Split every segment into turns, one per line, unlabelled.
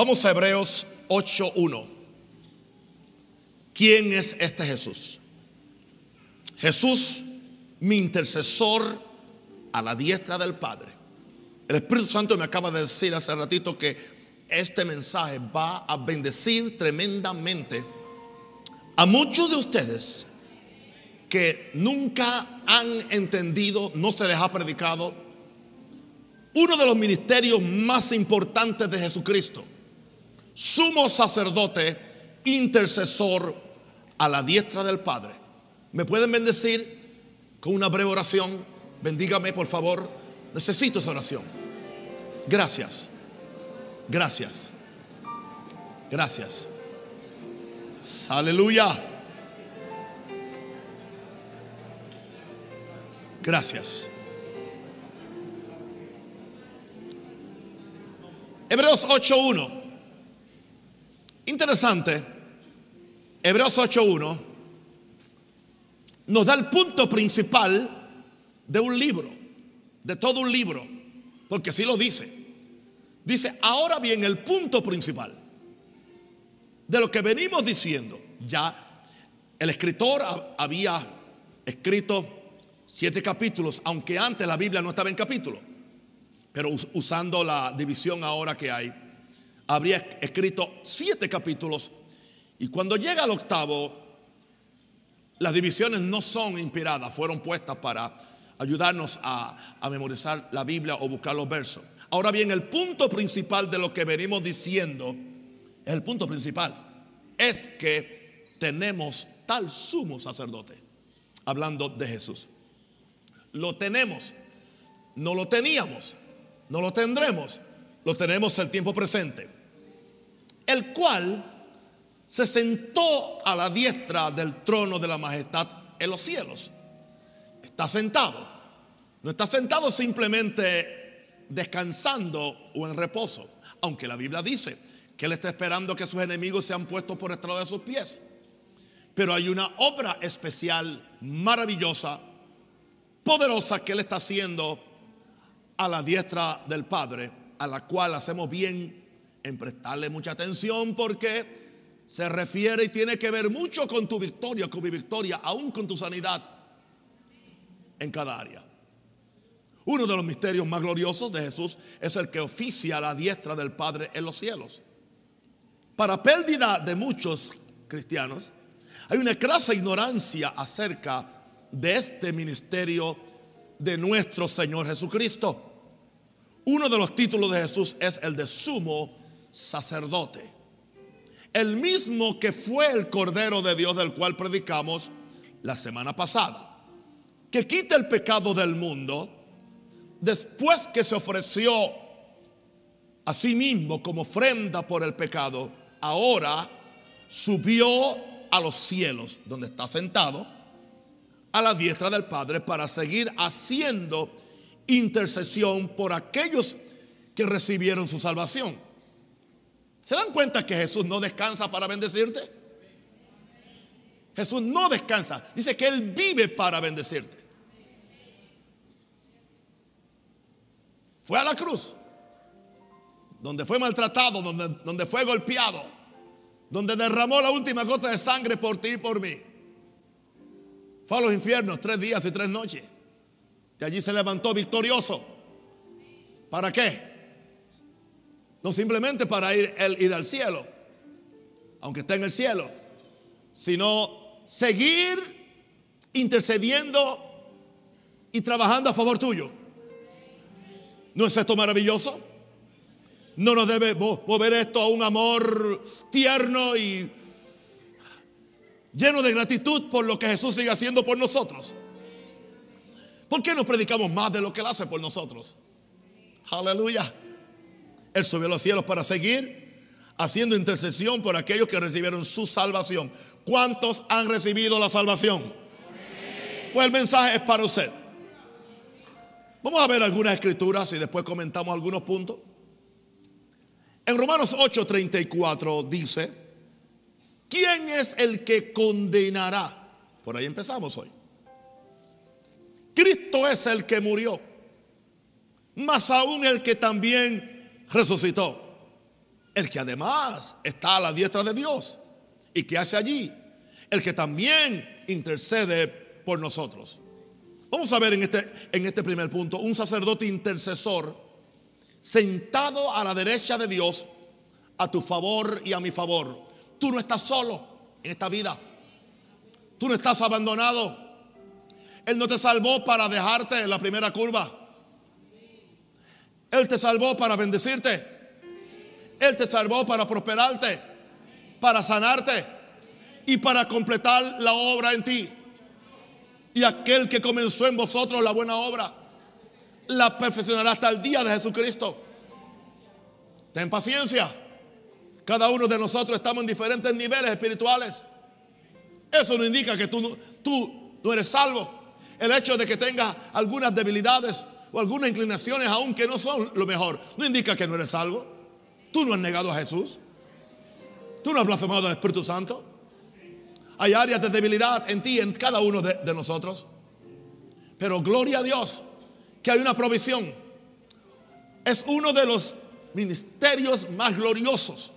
Vamos a Hebreos 8.1. ¿Quién es este Jesús? Jesús, mi intercesor a la diestra del Padre. El Espíritu Santo me acaba de decir hace ratito que este mensaje va a bendecir tremendamente a muchos de ustedes que nunca han entendido, no se les ha predicado, uno de los ministerios más importantes de Jesucristo, sumo sacerdote, intercesor a la diestra del Padre. ¿Me pueden bendecir con una breve oración? Bendígame, por favor. Necesito esa oración. Gracias. Gracias. Gracias. Aleluya. Gracias. Hebreos 8.1. Interesante. Hebreos 8.1 nos da el punto principal de un libro, de todo un libro, porque así lo dice. Dice, ahora bien, el punto principal de lo que venimos diciendo, ya el escritor había escrito siete capítulos, aunque antes la Biblia no estaba en capítulos, pero usando la división ahora que hay, habría escrito siete capítulos y cuando llega al octavo, las divisiones no son inspiradas, fueron puestas para ayudarnos a, a memorizar la Biblia o buscar los versos. Ahora bien, el punto principal de lo que venimos diciendo, el punto principal, es que tenemos tal sumo sacerdote, hablando de Jesús. Lo tenemos, no lo teníamos, no lo tendremos, lo tenemos el tiempo presente, el cual se sentó a la diestra del trono de la majestad en los cielos. Está sentado. No está sentado simplemente descansando o en reposo. Aunque la Biblia dice que Él está esperando que sus enemigos sean puestos por estrado de sus pies. Pero hay una obra especial, maravillosa, poderosa que Él está haciendo a la diestra del Padre, a la cual hacemos bien en prestarle mucha atención porque se refiere y tiene que ver mucho con tu victoria, con mi victoria, aún con tu sanidad en cada área. Uno de los misterios más gloriosos de Jesús es el que oficia la diestra del Padre en los cielos. Para pérdida de muchos cristianos, hay una clase ignorancia acerca de este ministerio de nuestro Señor Jesucristo. Uno de los títulos de Jesús es el de sumo sacerdote. El mismo que fue el Cordero de Dios del cual predicamos la semana pasada, que quita el pecado del mundo después que se ofreció a sí mismo como ofrenda por el pecado, ahora subió a los cielos, donde está sentado, a la diestra del Padre, para seguir haciendo intercesión por aquellos que recibieron su salvación. ¿Se dan cuenta que Jesús no descansa para bendecirte? Jesús no descansa. Dice que Él vive para bendecirte. Fue a la cruz, donde fue maltratado, donde, donde fue golpeado, donde derramó la última gota de sangre por ti y por mí. Fue a los infiernos tres días y tres noches. Y allí se levantó victorioso. ¿Para qué? No simplemente para ir, ir al cielo, aunque esté en el cielo, sino seguir intercediendo y trabajando a favor tuyo. ¿No es esto maravilloso? No nos debe mover esto a un amor tierno y lleno de gratitud por lo que Jesús sigue haciendo por nosotros. ¿Por qué no predicamos más de lo que Él hace por nosotros? Aleluya. Él subió a los cielos para seguir haciendo intercesión por aquellos que recibieron su salvación. ¿Cuántos han recibido la salvación? Pues el mensaje es para usted. Vamos a ver algunas escrituras y después comentamos algunos puntos. En Romanos 8:34 dice, ¿quién es el que condenará? Por ahí empezamos hoy. Cristo es el que murió, más aún el que también resucitó. el que además está a la diestra de Dios y que hace allí, el que también intercede por nosotros. Vamos a ver en este, en este primer punto un sacerdote intercesor sentado a la derecha de Dios a tu favor y a mi favor. Tú no estás solo en esta vida. Tú no estás abandonado. Él no te salvó para dejarte en la primera curva. Él te salvó para bendecirte. Él te salvó para prosperarte, para sanarte y para completar la obra en ti. Y aquel que comenzó en vosotros la buena obra, la perfeccionará hasta el día de Jesucristo. Ten paciencia. Cada uno de nosotros estamos en diferentes niveles espirituales. Eso no indica que tú, tú no eres salvo. El hecho de que tengas algunas debilidades o algunas inclinaciones, aunque no son lo mejor, no indica que no eres salvo. Tú no has negado a Jesús. Tú no has blasfemado al Espíritu Santo. Hay áreas de debilidad en ti, en cada uno de, nosotros. Pero gloria a Dios que hay una provisión. Es uno de los ministerios más gloriosos.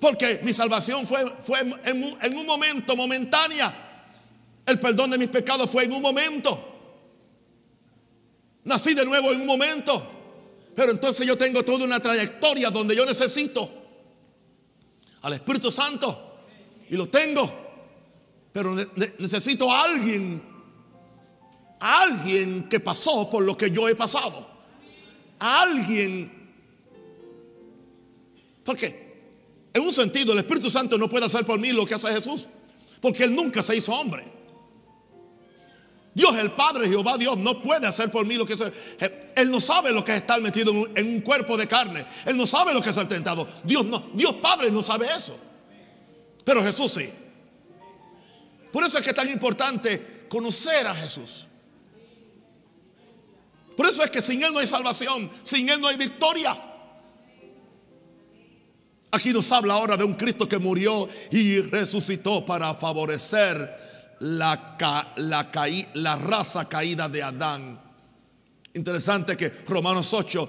Porque mi salvación fue, fue en, un momento, momentánea. El perdón de mis pecados fue en un momento. Nací de nuevo en un momento. Pero entonces yo tengo toda una trayectoria donde yo necesito al Espíritu Santo. Y lo tengo. Pero necesito a alguien. A alguien que pasó por lo que yo he pasado. A alguien. ¿Por qué? En un sentido, el Espíritu Santo no puede hacer por mí lo que hace Jesús. Porque Él nunca se hizo hombre. Dios el Padre, Jehová Dios, no puede hacer por mí lo que hace. Él no sabe lo que es estar metido en un, cuerpo de carne. Él no sabe lo que es el tentado. Dios no, Dios Padre no sabe eso. Pero Jesús sí. Por eso es que es tan importante conocer a Jesús. Por eso es que sin Él no hay salvación, sin Él no hay victoria. Aquí nos habla ahora de un Cristo que murió y resucitó para favorecer la, la, la raza caída de Adán. Interesante que Romanos 8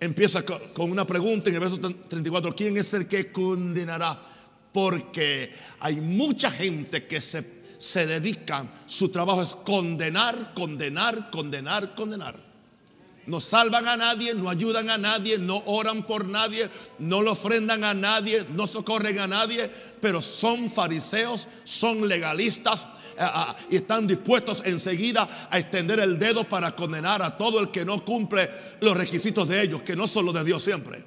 empieza con una pregunta en el verso 34. ¿Quién es el que condenará? Porque hay mucha gente que se, se dedica, su trabajo es condenar, condenar, condenar, condenar. No salvan a nadie, no ayudan a nadie, no oran por nadie, no lo ofrendan a nadie, no socorren a nadie, pero son fariseos, son legalistas, y están dispuestos enseguida a extender el dedo para condenar a todo el que no cumple los requisitos de ellos, que no son los de Dios siempre.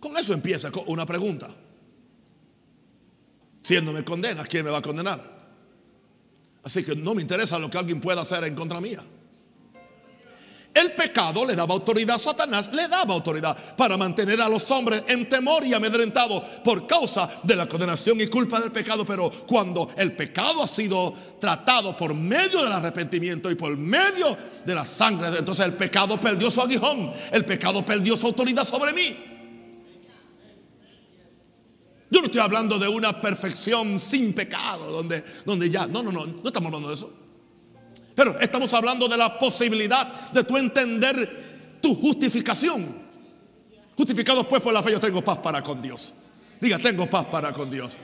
Con eso empieza una pregunta. Si Él no me condena, ¿quién me va a condenar? Así que no me interesa lo que alguien pueda hacer en contra mía. El pecado le daba autoridad, Satanás le daba autoridad para mantener a los hombres en temor y amedrentados por causa de la condenación y culpa del pecado. Pero cuando el pecado ha sido tratado por medio del arrepentimiento y por medio de la sangre, entonces el pecado perdió su aguijón, el pecado perdió su autoridad sobre mí. Yo no estoy hablando de una perfección sin pecado, donde, donde ya, no, no, no, no estamos hablando de eso. Pero estamos hablando de la posibilidad de tú entender tu justificación. Justificado pues por la fe, yo tengo paz para con Dios. Diga, tengo paz para con Dios.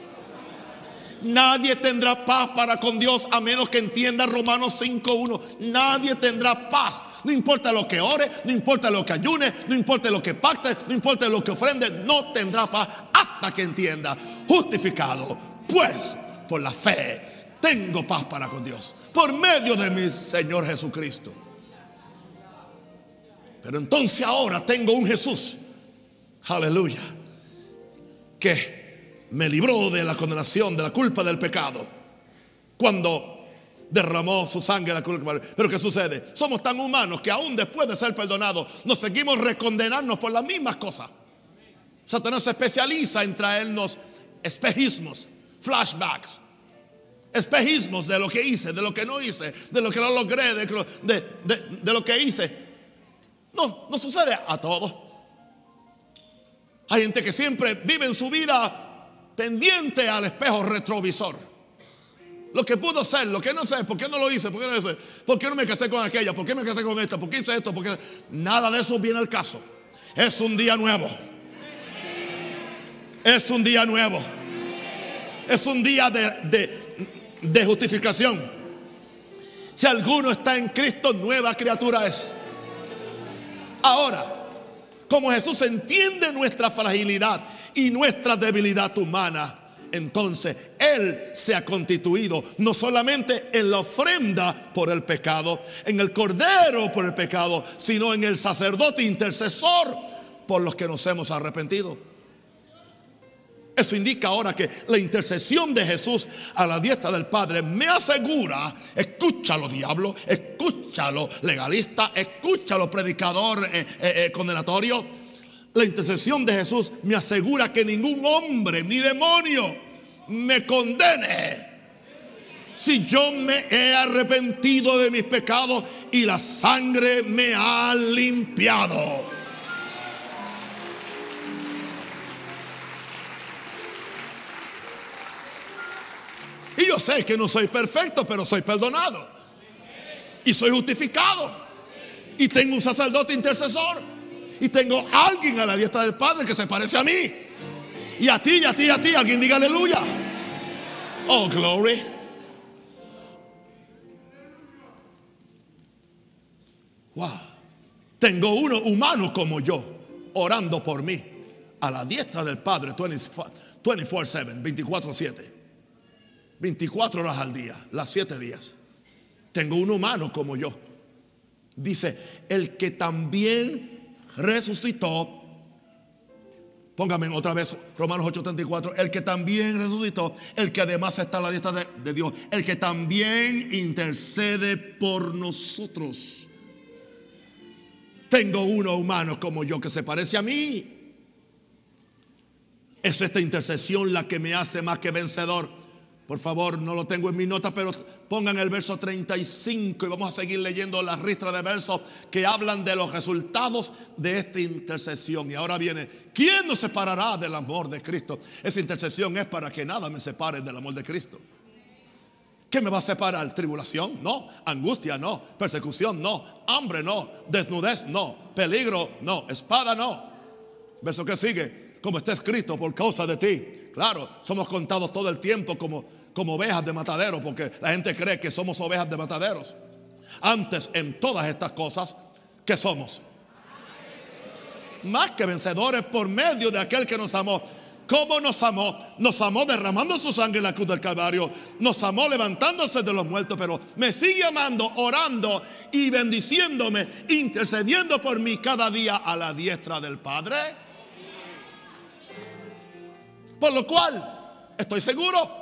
Nadie tendrá paz para con Dios a menos que entienda Romanos 5.1. Nadie tendrá paz. No importa lo que ore, no importa lo que ayune, no importa lo que pacte, no importa lo que ofrende, no tendrá paz hasta que entienda. Justificado pues por la fe tengo paz para con Dios por medio de mi Señor Jesucristo. Pero entonces ahora tengo un Jesús, aleluya, que me libró de la condenación, de la culpa del pecado, cuando derramó su sangre la culpa. Pero ¿qué sucede? Somos tan humanos que aún después de ser perdonados, nos seguimos recondenarnos por las mismas cosas. Satanás se especializa en traernos espejismos, flashbacks, espejismos de lo que hice, de lo que no hice, de lo que no logré, de, de, lo que hice. No, no sucede a todos. Hay gente que siempre vive en su vida pendiente al espejo retrovisor. Lo que pudo ser, lo que no sé, ¿por qué no lo hice? ¿Por qué no lo hice? ¿Por qué no me casé con aquella? ¿Por qué me casé con esta? ¿Por qué hice esto? ¿Por qué? Nada de eso viene al caso. Es un día nuevo. Es un día nuevo. Es un día de, de justificación. Si alguno está en Cristo, nueva criatura es. Ahora, como Jesús entiende nuestra fragilidad y nuestra debilidad humana, entonces Él se ha constituido no solamente en la ofrenda por el pecado, en el cordero por el pecado, sino en el sacerdote intercesor por los que nos hemos arrepentido. Eso indica ahora que la intercesión de Jesús a la dieta del Padre me asegura, escúchalo diablo, escúchalo legalista, escúchalo predicador eh, eh, eh, condenatorio la intercesión de Jesús me asegura que ningún hombre ni demonio me condene. Si yo me he arrepentido de mis pecados y la sangre me ha limpiado. Yo sé que no soy perfecto, pero soy perdonado. Y soy justificado. Y tengo un sacerdote intercesor y tengo alguien a la diestra del Padre que se parece a mí. Y a ti, y a ti, y a ti. Alguien diga aleluya. Oh, glory. Wow. Tengo uno humano como yo orando por mí a la diestra del Padre 24-7, 24-7. 24 horas al día, las 7 días. Tengo un humano como yo. Dice, el que también resucitó. Póngame otra vez Romanos 8:34. El que también resucitó, el que además está a la diestra de, Dios, el que también intercede por nosotros. Tengo uno humano como yo que se parece a mí. Es esta intercesión la que me hace más que vencedor por favor, no lo tengo en mi nota, pero pongan el verso 35 y vamos a seguir leyendo la ristra de versos que hablan de los resultados de esta intercesión. Y ahora viene, ¿quién nos separará del amor de Cristo? Esa intercesión es para que nada me separe del amor de Cristo. ¿Qué me va a separar? ¿Tribulación? No. ¿Angustia? No. ¿Persecución? No. ¿Hambre? No. ¿Desnudez? No. ¿Peligro? No. ¿Espada? No. Verso que sigue, como está escrito, por causa de ti. Claro, somos contados todo el tiempo como como ovejas de matadero, porque la gente cree que somos ovejas de mataderos. Antes, en todas estas cosas, ¿qué somos? Más que vencedores por medio de aquel que nos amó. ¿Cómo nos amó? Nos amó derramando su sangre en la cruz del Calvario. Nos amó levantándose de los muertos, pero me sigue amando, orando y bendiciéndome, intercediendo por mí cada día a la diestra del Padre. Por lo cual, estoy seguro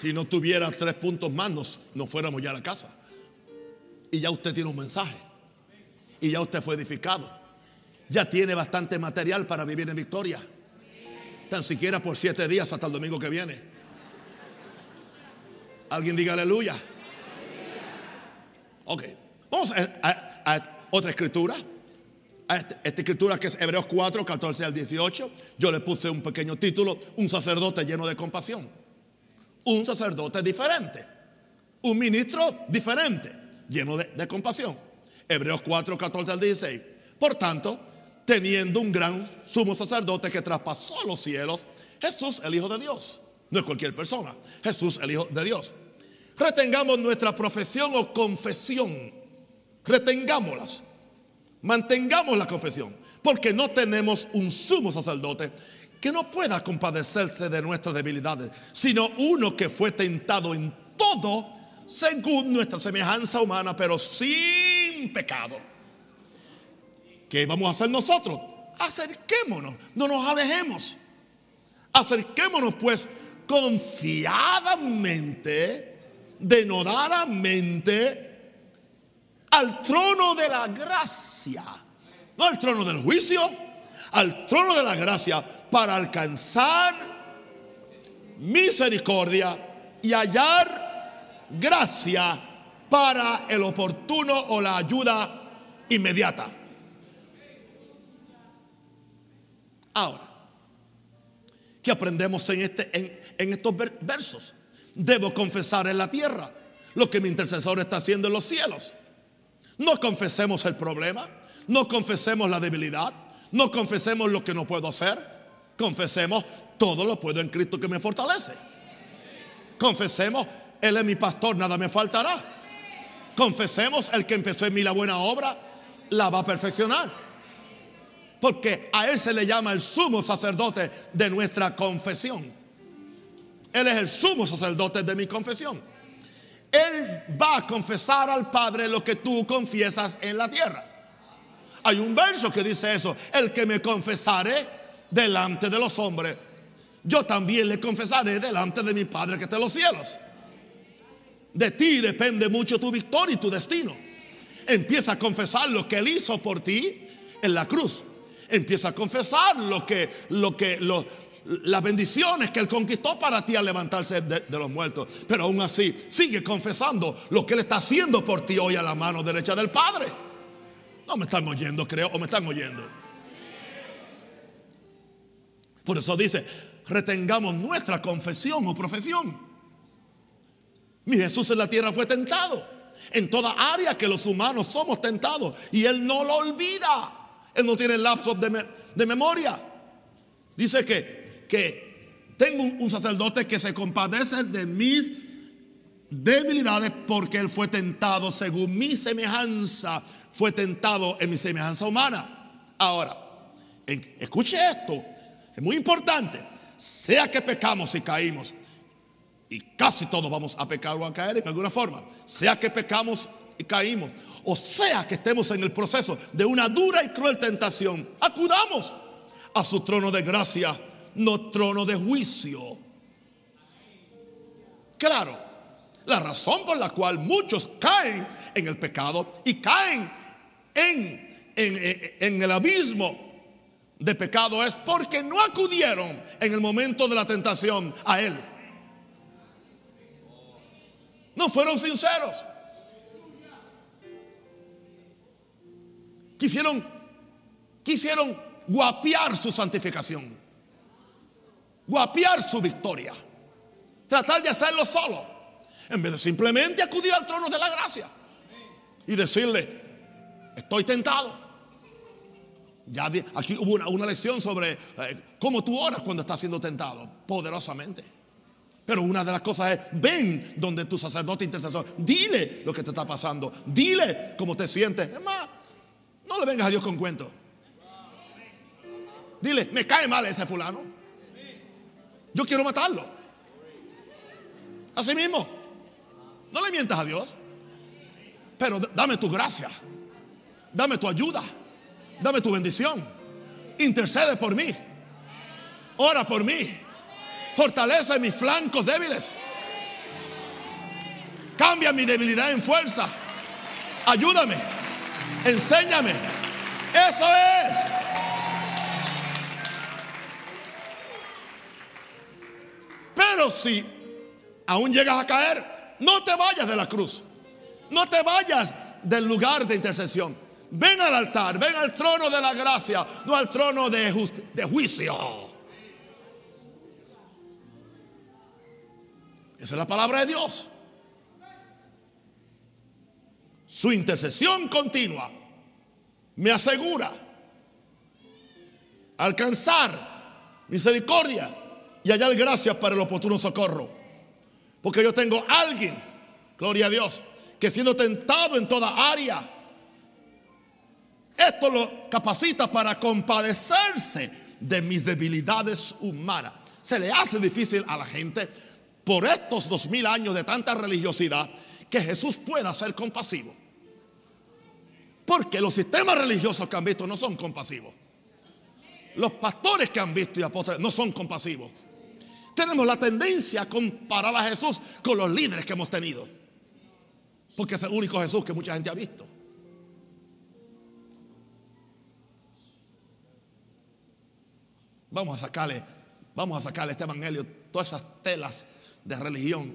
Si no tuviera tres puntos más, no fuéramos ya a la casa. Y ya usted tiene un mensaje. Y ya usted fue edificado. Ya tiene bastante material para vivir en victoria. Tan siquiera por siete días hasta el domingo que viene. Alguien diga aleluya. Ok. Vamos a, otra escritura. A esta, esta escritura que es Hebreos 4, 14 al 18. Yo le puse un pequeño título, un sacerdote lleno de compasión un sacerdote diferente, un ministro diferente, lleno de, compasión. Hebreos 4, 14 al 16. Por tanto, teniendo un gran sumo sacerdote que traspasó los cielos, Jesús el Hijo de Dios. No es cualquier persona, Jesús el Hijo de Dios. Retengamos nuestra profesión o confesión. Retengámoslas. Mantengamos la confesión. Porque no tenemos un sumo sacerdote que no pueda compadecerse de nuestras debilidades, sino uno que fue tentado en todo según nuestra semejanza humana, pero sin pecado. ¿Qué vamos a hacer nosotros? Acerquémonos, no nos alejemos. Acerquémonos pues confiadamente denodadamente al trono de la gracia, no al trono del juicio, al trono de la gracia para alcanzar misericordia y hallar gracia para el oportuno o la ayuda inmediata. Ahora, ¿qué aprendemos en, este, en, en estos versos? Debo confesar en la tierra lo que mi intercesor está haciendo en los cielos. No confesemos el problema, no confesemos la debilidad, no confesemos lo que no puedo hacer, confesemos todo lo puedo en Cristo que me fortalece. Confesemos, Él es mi pastor, nada me faltará. Confesemos, el que empezó en mí la buena obra, la va a perfeccionar. Porque a Él se le llama el sumo sacerdote de nuestra confesión. Él es el sumo sacerdote de mi confesión. Él va a confesar al Padre lo que tú confiesas en la tierra. Hay un verso que dice eso, el que me confesare delante de los hombres, yo también le confesaré delante de mi Padre que está en los cielos. De ti depende mucho tu victoria y tu destino. Empieza a confesar lo que Él hizo por ti en la cruz. Empieza a confesar lo que, lo que, lo, las bendiciones que Él conquistó para ti al levantarse de, los muertos. Pero aún así, sigue confesando lo que Él está haciendo por ti hoy a la mano derecha del Padre. No me están oyendo, creo, o me están oyendo. Por eso dice, retengamos nuestra confesión o profesión. Mi Jesús en la tierra fue tentado. En toda área que los humanos somos tentados. Y Él no lo olvida. Él no tiene lapsos de, de memoria. Dice que que tengo un, sacerdote que se compadece de mis debilidades porque él fue tentado según mi semejanza, fue tentado en mi semejanza humana. Ahora, escuche esto, es muy importante, sea que pecamos y caímos, y casi todos vamos a pecar o a caer en alguna forma, sea que pecamos y caímos, o sea que estemos en el proceso de una dura y cruel tentación, acudamos a su trono de gracia no trono de juicio. Claro, la razón por la cual muchos caen en el pecado y caen en, en, el abismo de pecado es porque no acudieron en el momento de la tentación a Él. No fueron sinceros. Quisieron, quisieron guapiar su santificación guapiar su victoria. Tratar de hacerlo solo. En vez de simplemente acudir al trono de la gracia. Y decirle, estoy tentado. Ya aquí hubo una, lección sobre eh, cómo tú oras cuando estás siendo tentado. Poderosamente. Pero una de las cosas es, ven donde tu sacerdote intercesor, dile lo que te está pasando, dile cómo te sientes. Es más, no le vengas a Dios con cuento. Dile, me cae mal ese fulano. Yo quiero matarlo. Así mismo. No le mientas a Dios. Pero dame tu gracia. Dame tu ayuda. Dame tu bendición. Intercede por mí. Ora por mí. Fortalece mis flancos débiles. Cambia mi debilidad en fuerza. Ayúdame. Enséñame. Eso es. Pero si aún llegas a caer, no te vayas de la cruz. No te vayas del lugar de intercesión. Ven al altar, ven al trono de la gracia, no al trono de, juicio. Esa es la palabra de Dios. Su intercesión continua me asegura alcanzar misericordia y hallar gracias para el oportuno socorro. Porque yo tengo alguien, gloria a Dios, que siendo tentado en toda área, esto lo capacita para compadecerse de mis debilidades humanas. Se le hace difícil a la gente por estos dos mil años de tanta religiosidad que Jesús pueda ser compasivo. Porque los sistemas religiosos que han visto no son compasivos. Los pastores que han visto y apóstoles no son compasivos. Tenemos la tendencia a comparar a Jesús con los líderes que hemos tenido. Porque es el único Jesús que mucha gente ha visto. Vamos a sacarle, vamos a sacarle este evangelio todas esas telas de religión,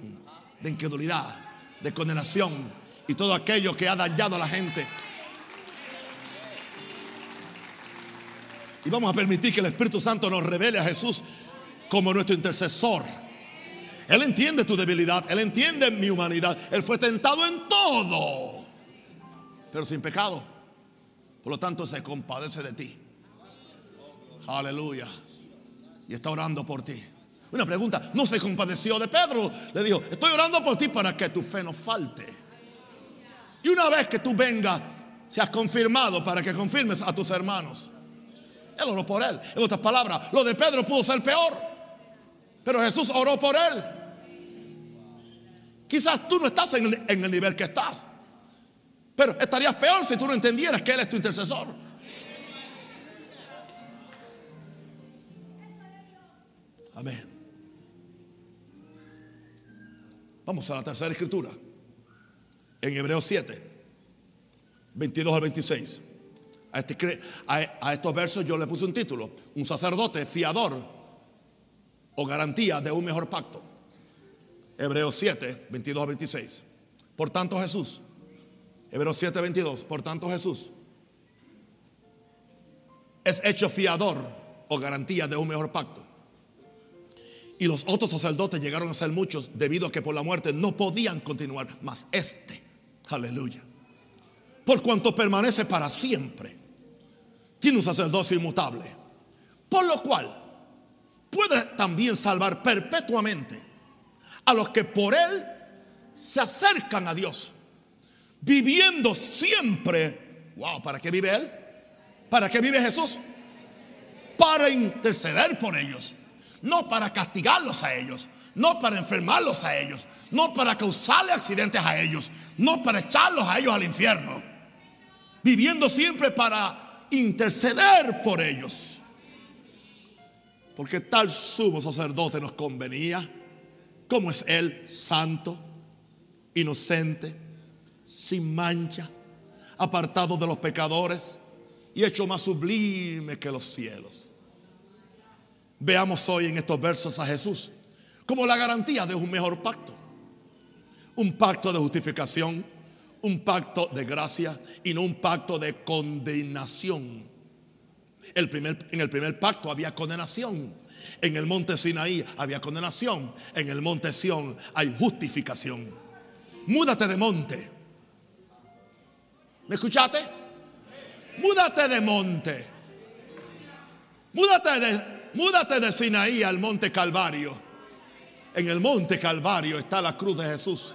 de incredulidad, de condenación y todo aquello que ha dañado a la gente. Y vamos a permitir que el Espíritu Santo nos revele a Jesús como nuestro intercesor. Él entiende tu debilidad, Él entiende mi humanidad. Él fue tentado en todo, pero sin pecado. Por lo tanto, se compadece de ti. Aleluya. Y está orando por ti. Una pregunta, ¿no se compadeció de Pedro? Le dijo, estoy orando por ti para que tu fe no falte. Y una vez que tú vengas, seas confirmado para que confirmes a tus hermanos. Él oró por él. En otras palabras, lo de Pedro pudo ser peor. Pero Jesús oró por él. Quizás tú no estás en, el nivel que estás. Pero estarías peor si tú no entendieras que Él es tu intercesor. Amén. Vamos a la tercera escritura. En Hebreos 7, 22 al 26. A, este, a, estos versos yo le puse un título. Un sacerdote fiador o garantía de un mejor pacto. Hebreos 7, 22 al 26. Por tanto Jesús. Hebreos 7, 22. Por tanto Jesús es hecho fiador o garantía de un mejor pacto y los otros sacerdotes llegaron a ser muchos debido a que por la muerte no podían continuar. Mas este, aleluya, por cuanto permanece para siempre, tiene un sacerdocio inmutable. Por lo cual puede también salvar perpetuamente a los que por él se acercan a Dios, viviendo siempre. Wow, ¿para qué vive él? ¿Para qué vive Jesús? Para interceder por ellos no para castigarlos a ellos, no para enfermarlos a ellos, no para causarle accidentes a ellos, no para echarlos a ellos al infierno, viviendo siempre para interceder por ellos. Porque tal sumo sacerdote nos convenía, como es Él santo, inocente, sin mancha, apartado de los pecadores y hecho más sublime que los cielos. Veamos hoy en estos versos a Jesús como la garantía de un mejor pacto. Un pacto de justificación, un pacto de gracia y no un pacto de condenación. El primer, en el primer pacto había condenación. En el monte Sinaí había condenación. En el monte Sión hay justificación. Múdate de monte. ¿Me escuchaste? Múdate de monte. Múdate de, Múdate de Sinaí al monte Calvario. En el monte Calvario está la cruz de Jesús.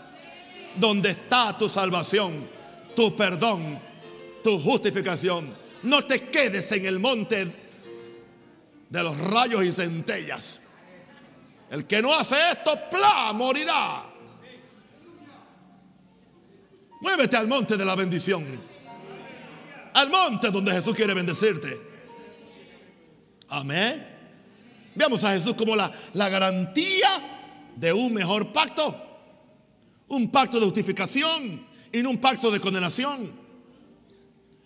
Donde está tu salvación, tu perdón, tu justificación. No te quedes en el monte de los rayos y centellas. El que no hace esto, ¡pla! morirá. Muévete al monte de la bendición. Al monte donde Jesús quiere bendecirte. Amén. Veamos a Jesús como la, la garantía de un mejor pacto. Un pacto de justificación y no un pacto de condenación.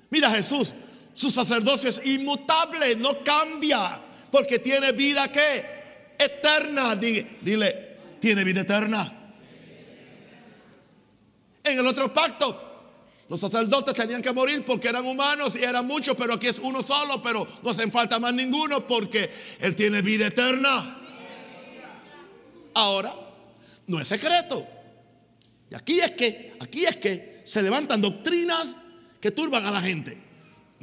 Mira Jesús, su sacerdocio es inmutable, no cambia, porque tiene vida que eterna. Dile, tiene vida eterna. En el otro pacto los sacerdotes tenían que morir porque eran humanos y eran muchos, pero aquí es uno solo, pero no hacen falta más ninguno porque Él tiene vida eterna. Ahora, no es secreto. Y aquí es que, aquí es que se levantan doctrinas que turban a la gente.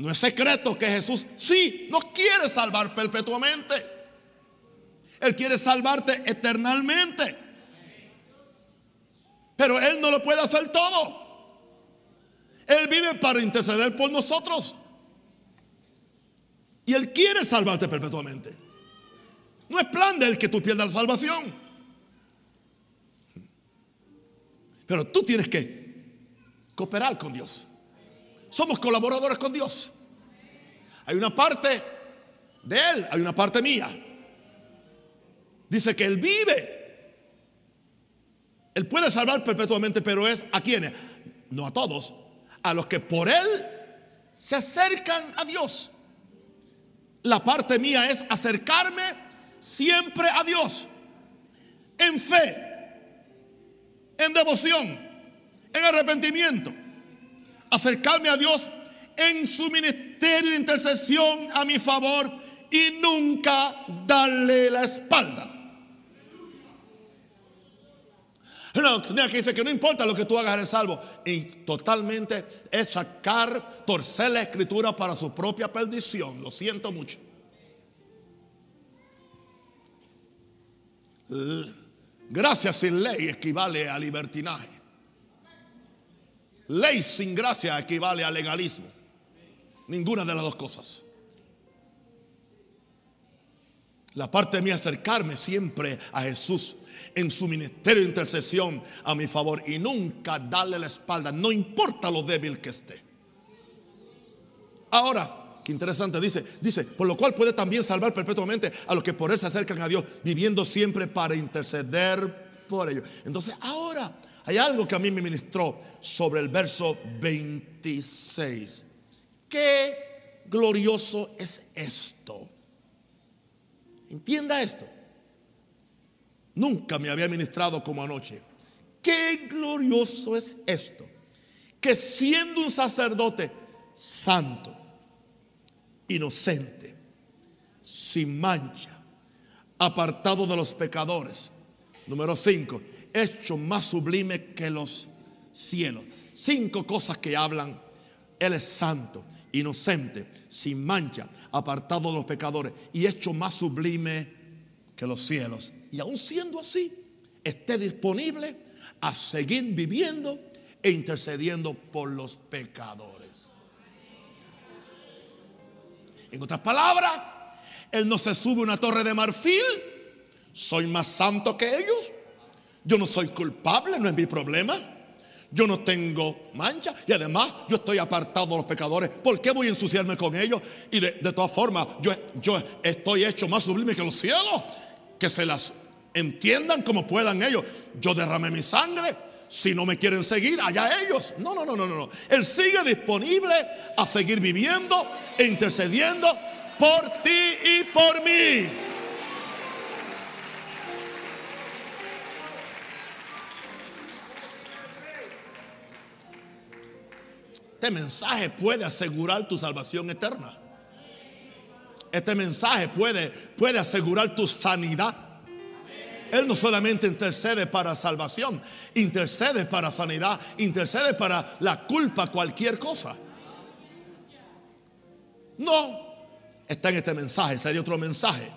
No es secreto que Jesús sí nos quiere salvar perpetuamente. Él quiere salvarte eternamente. Pero Él no lo puede hacer todo. Él vive para interceder por nosotros. Y Él quiere salvarte perpetuamente. No es plan de Él que tú pierdas la salvación. Pero tú tienes que cooperar con Dios. Somos colaboradores con Dios. Hay una parte de Él, hay una parte mía. Dice que Él vive. Él puede salvar perpetuamente, pero es a quienes, no a todos, a los que por Él se acercan a Dios. La parte mía es acercarme siempre a Dios en fe, en devoción, en arrepentimiento. Acercarme a Dios en su ministerio de intercesión a mi favor y nunca darle la espalda. No, que dice que no importa lo que tú hagas, eres salvo. Y totalmente es sacar, torcer la escritura para su propia perdición. Lo siento mucho. Gracia sin ley equivale a libertinaje. Ley sin gracia equivale a legalismo. Ninguna de las dos cosas. La parte de mí acercarme siempre a Jesús en su ministerio de intercesión a mi favor y nunca darle la espalda, no importa lo débil que esté. Ahora, qué interesante, dice, dice, por lo cual puede también salvar perpetuamente a los que por él se acercan a Dios, viviendo siempre para interceder por ellos. Entonces, ahora hay algo que a mí me ministró sobre el verso 26. Qué glorioso es esto. Entienda esto. Nunca me había ministrado como anoche. Qué glorioso es esto. Que siendo un sacerdote santo, inocente, sin mancha, apartado de los pecadores. Número cinco, hecho más sublime que los cielos. Cinco cosas que hablan. Él es santo, inocente, sin mancha, apartado de los pecadores y hecho más sublime que los cielos. Y aún siendo así, esté disponible a seguir viviendo e intercediendo por los pecadores. En otras palabras, Él no se sube a una torre de marfil. Soy más santo que ellos. Yo no soy culpable, no es mi problema. Yo no tengo mancha y además yo estoy apartado de los pecadores. ¿Por qué voy a ensuciarme con ellos? Y de, todas formas, yo, yo estoy hecho más sublime que los cielos. Que se las entiendan como puedan ellos. Yo derramé mi sangre. Si no me quieren seguir, allá ellos. No, no, no, no, no. Él sigue disponible a seguir viviendo e intercediendo por ti y por mí. Este mensaje puede asegurar tu salvación eterna. Este mensaje puede, puede asegurar tu sanidad. Él no solamente intercede para salvación, intercede para sanidad, intercede para la culpa, cualquier cosa. No, está en este mensaje, sería otro mensaje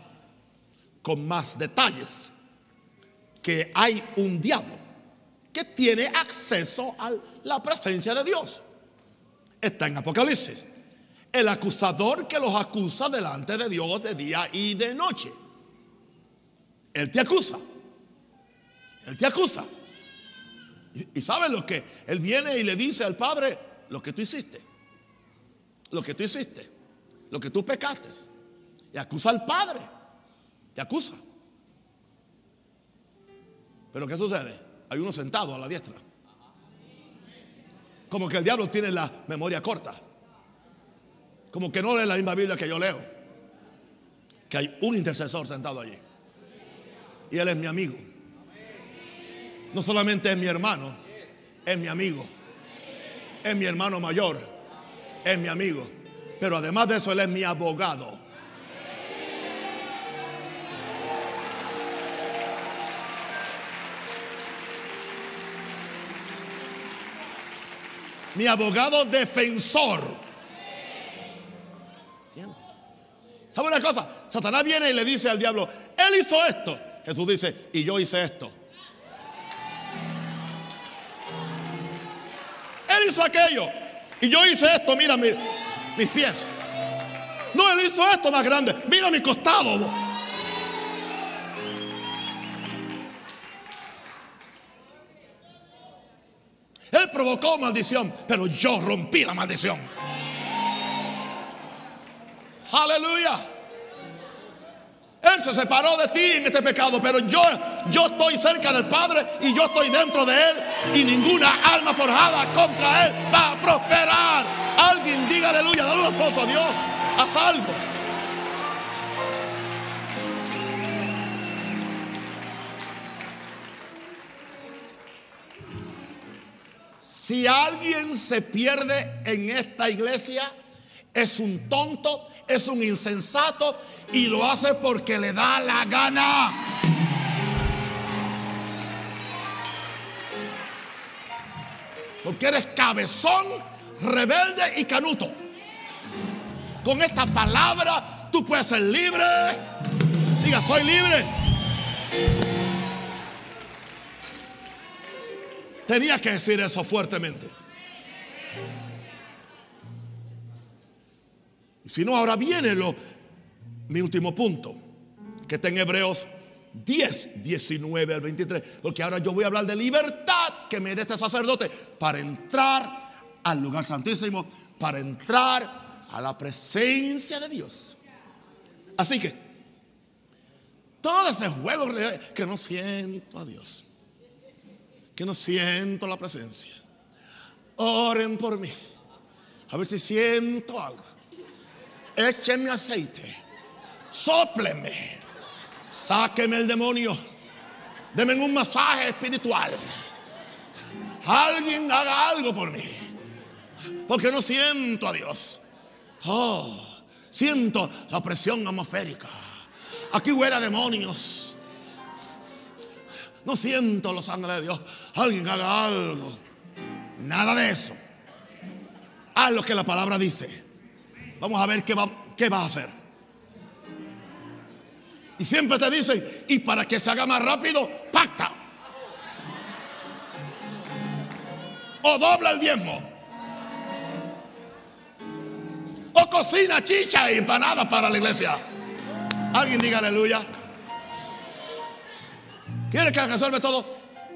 con más detalles, que hay un diablo que tiene acceso a la presencia de Dios está en Apocalipsis. El acusador que los acusa delante de Dios de día y de noche. Él te acusa. Él te acusa. Y, sabes lo que él viene y le dice al Padre lo que tú hiciste. Lo que tú hiciste. Lo que tú pecaste. Y acusa al Padre. Te acusa. Pero ¿qué sucede? Hay uno sentado a la diestra. Como que el diablo tiene la memoria corta. Como que no lee la misma Biblia que yo leo. Que hay un intercesor sentado allí. Y él es mi amigo. No solamente es mi hermano, es mi amigo. Es mi hermano mayor. Es mi amigo. Pero además de eso, él es mi abogado. Mi abogado defensor. ¿Entiendes? ¿Sabe una cosa? Satanás viene y le dice al diablo, él hizo esto. Jesús dice, y yo hice esto. Él hizo aquello. Y yo hice esto, mira mis, mis pies. No, él hizo esto más grande. Mira mi costado. Provocó maldición, pero yo rompí la maldición. Aleluya. Él se separó de ti en este pecado, pero yo, yo estoy cerca del Padre y yo estoy dentro de Él y ninguna alma forjada contra Él va a prosperar. Alguien diga aleluya, dale un aplauso a Dios, haz algo. Si alguien se pierde en esta iglesia, es un tonto, es un insensato y lo hace porque le da la gana. Porque eres cabezón, rebelde y canuto. Con esta palabra tú puedes ser libre. Diga, soy libre. Tenía que decir eso fuertemente. Y si no, ahora viene lo, mi último punto, que está en Hebreos 10, 19 al 23. Porque ahora yo voy a hablar de libertad que me dé este sacerdote para entrar al lugar santísimo, para entrar a la presencia de Dios. Así que, todo ese juego que no siento a Dios, que no siento la presencia, oren por mí, a ver si siento algo écheme aceite, sópleme, sáqueme el demonio, denme un masaje espiritual. Alguien haga algo por mí, porque no siento a Dios. Oh, siento la presión atmosférica. Aquí huele a demonios. No siento los ángeles de Dios. Alguien haga algo. Nada de eso. Haz lo que la palabra dice. Vamos a ver qué va, qué va a hacer. Y siempre te dicen, y para que se haga más rápido, pacta. O dobla el diezmo. O cocina chicha y empanadas para la iglesia. Alguien diga aleluya. ¿Quiere que resuelva todo?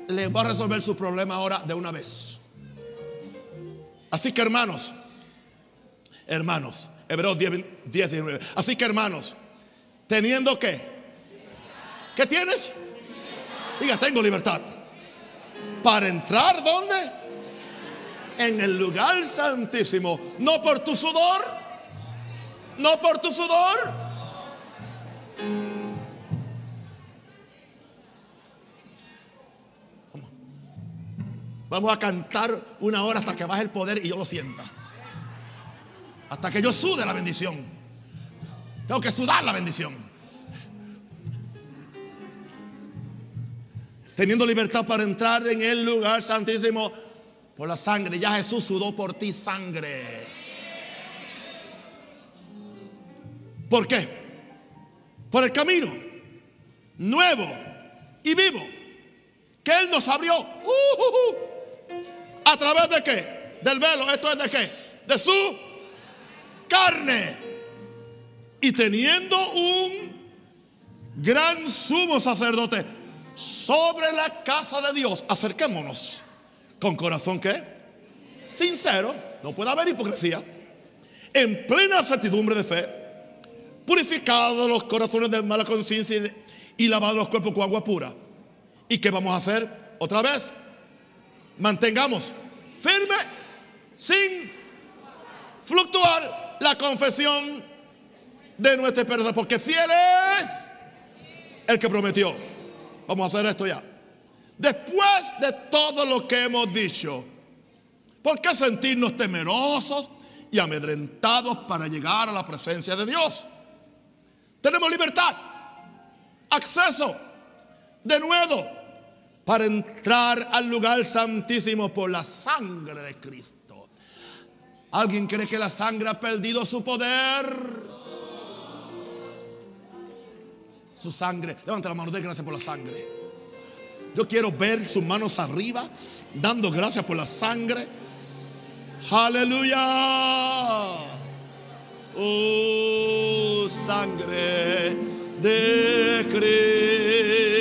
Le voy a resolver su problema ahora de una vez. Así que hermanos, hermanos, Hebreos 10, 19. Así que hermanos, teniendo que, ¿qué tienes? Diga, tengo libertad. Para entrar, ¿dónde? En el lugar santísimo. No por tu sudor. No por tu sudor. Vamos a cantar una hora hasta que baje el poder y yo lo sienta. Hasta que yo sude la bendición. Tengo que sudar la bendición. Teniendo libertad para entrar en el lugar santísimo por la sangre. Ya Jesús sudó por ti sangre. ¿Por qué? Por el camino nuevo y vivo que Él nos abrió. Uh, uh, uh. ¿A través de qué? Del velo. ¿Esto es de qué? De su carne. Y teniendo un gran sumo sacerdote sobre la casa de Dios, acerquémonos con corazón que sincero, no puede haber hipocresía, en plena certidumbre de fe, purificados los corazones de mala conciencia y lavados los cuerpos con agua pura. ¿Y qué vamos a hacer? Otra vez, mantengamos firme, sin fluctuar la confesión de nuestra esperanza, porque fiel es el que prometió. Vamos a hacer esto ya. Después de todo lo que hemos dicho, ¿por qué sentirnos temerosos y amedrentados para llegar a la presencia de Dios? Tenemos libertad, acceso de nuevo para entrar al lugar santísimo por la sangre de Cristo. ¿Alguien cree que la sangre ha perdido su poder? Su sangre. Levanta la mano, de gracias por la sangre. Yo quiero ver sus manos arriba, dando gracias por la sangre. Aleluya. Oh, sangre de Cristo.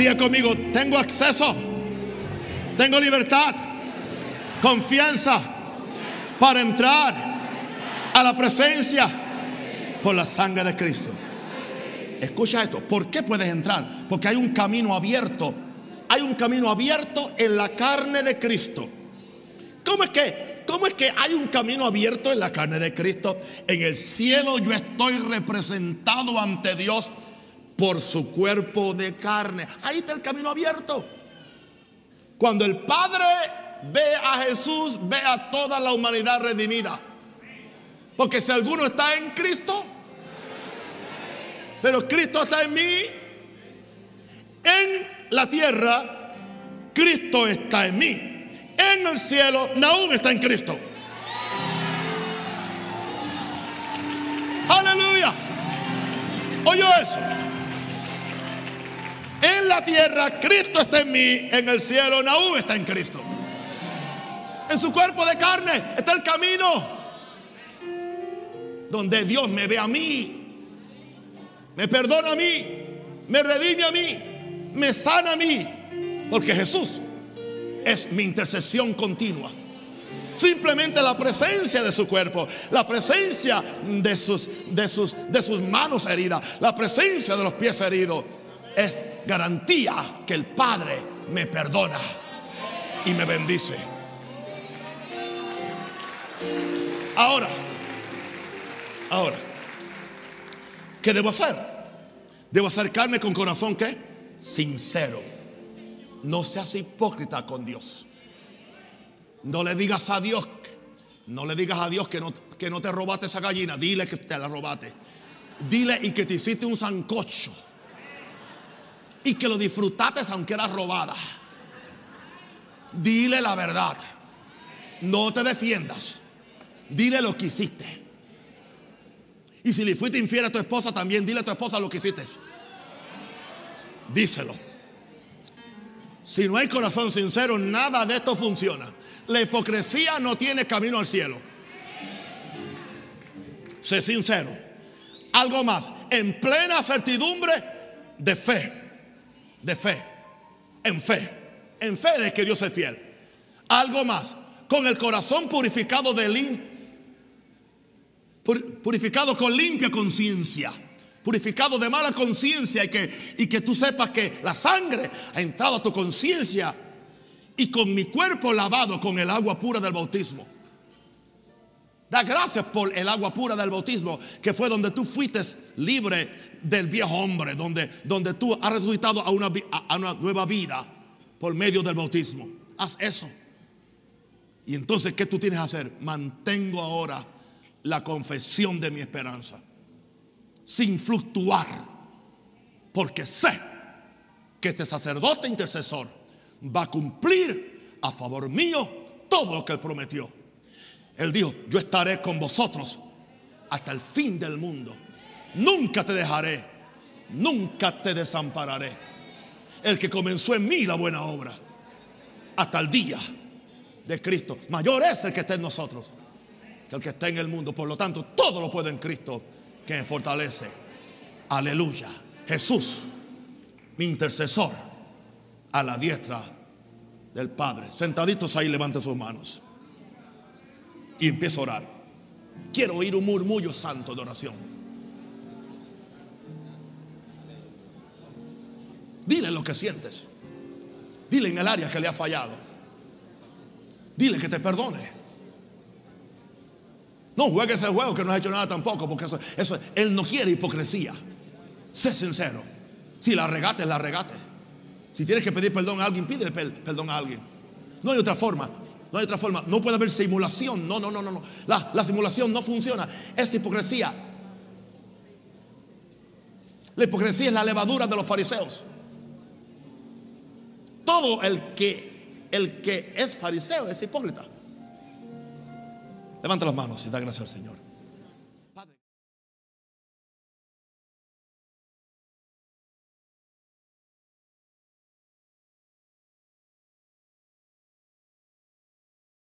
Diga conmigo, tengo acceso, tengo libertad, confianza para entrar a la presencia por la sangre de Cristo. Escucha esto, ¿por qué puedes entrar? Porque hay un camino abierto. Hay un camino abierto en la carne de Cristo. ¿Cómo es que cómo es que hay un camino abierto en la carne de Cristo? En el cielo yo estoy representado ante Dios por su cuerpo de carne. Ahí está el camino abierto. Cuando el Padre ve a Jesús, ve a toda la humanidad redimida. Porque si alguno está en Cristo, pero Cristo está en mí, en la tierra, Cristo está en mí. En el cielo, Naúm está en Cristo. Aleluya. Oye eso. En la tierra, Cristo está en mí. En el cielo, Naúm está en Cristo. En su cuerpo de carne está el camino donde Dios me ve a mí, me perdona a mí, me redime a mí, me sana a mí, porque Jesús es mi intercesión continua. Simplemente la presencia de su cuerpo, la presencia de sus, de sus, de sus manos heridas, la presencia de los pies heridos, es garantía que el Padre me perdona y me bendice. Ahora, ahora, ¿qué debo hacer? Debo acercarme con corazón que sincero. No seas hipócrita con Dios. No le digas a Dios, no le digas a Dios que no, que no te robaste esa gallina. Dile que te la robaste. Dile y que te hiciste un sancocho. Y que lo disfrutaste aunque era robada. Dile la verdad. No te defiendas. Dile lo que hiciste. Y si le fuiste infiel a tu esposa, también dile a tu esposa lo que hiciste. Díselo. Si no hay corazón sincero, nada de esto funciona. La hipocresía no tiene camino al cielo. Sé sincero. Algo más. En plena certidumbre de fe. De fe. En fe. En fe de que Dios es fiel. Algo más. Con el corazón purificado de purificado con limpia conciencia purificado de mala conciencia y que, y que tú sepas que la sangre ha entrado a tu conciencia y con mi cuerpo lavado con el agua pura del bautismo. Da gracias por el agua pura del bautismo, que fue donde tú fuiste libre del viejo hombre, donde, donde tú has resucitado a una, a una nueva vida por medio del bautismo. Haz eso. Y entonces, ¿qué tú tienes que hacer? Mantengo ahora la confesión de mi esperanza sin fluctuar, porque sé que este sacerdote intercesor va a cumplir a favor mío todo lo que él prometió. Él dijo, yo estaré con vosotros hasta el fin del mundo. Nunca te dejaré, nunca te desampararé. El que comenzó en mí la buena obra hasta el día de Cristo. Mayor es el que está en nosotros que el que está en el mundo. Por lo tanto, todo lo puede en Cristo que me fortalece. Aleluya. Jesús, mi intercesor, a la diestra del Padre. Sentaditos ahí, levante sus manos. Y empiezo a orar. Quiero oír un murmullo santo de oración. Dile lo que sientes. Dile en el área que le ha fallado. Dile que te perdone. No juegues el juego que no has hecho nada tampoco, porque eso, eso, él no quiere hipocresía. Sé sincero. Si la regate, la regate. Si tienes que pedir perdón a alguien, pide perdón a alguien. No hay otra forma. No hay otra forma. No puede haber simulación. No, no, no, no. no. La, la simulación no funciona. Es hipocresía. La hipocresía es la levadura de los fariseos. Todo el que, el que es fariseo es hipócrita. Levanta las manos y da gracias al Señor.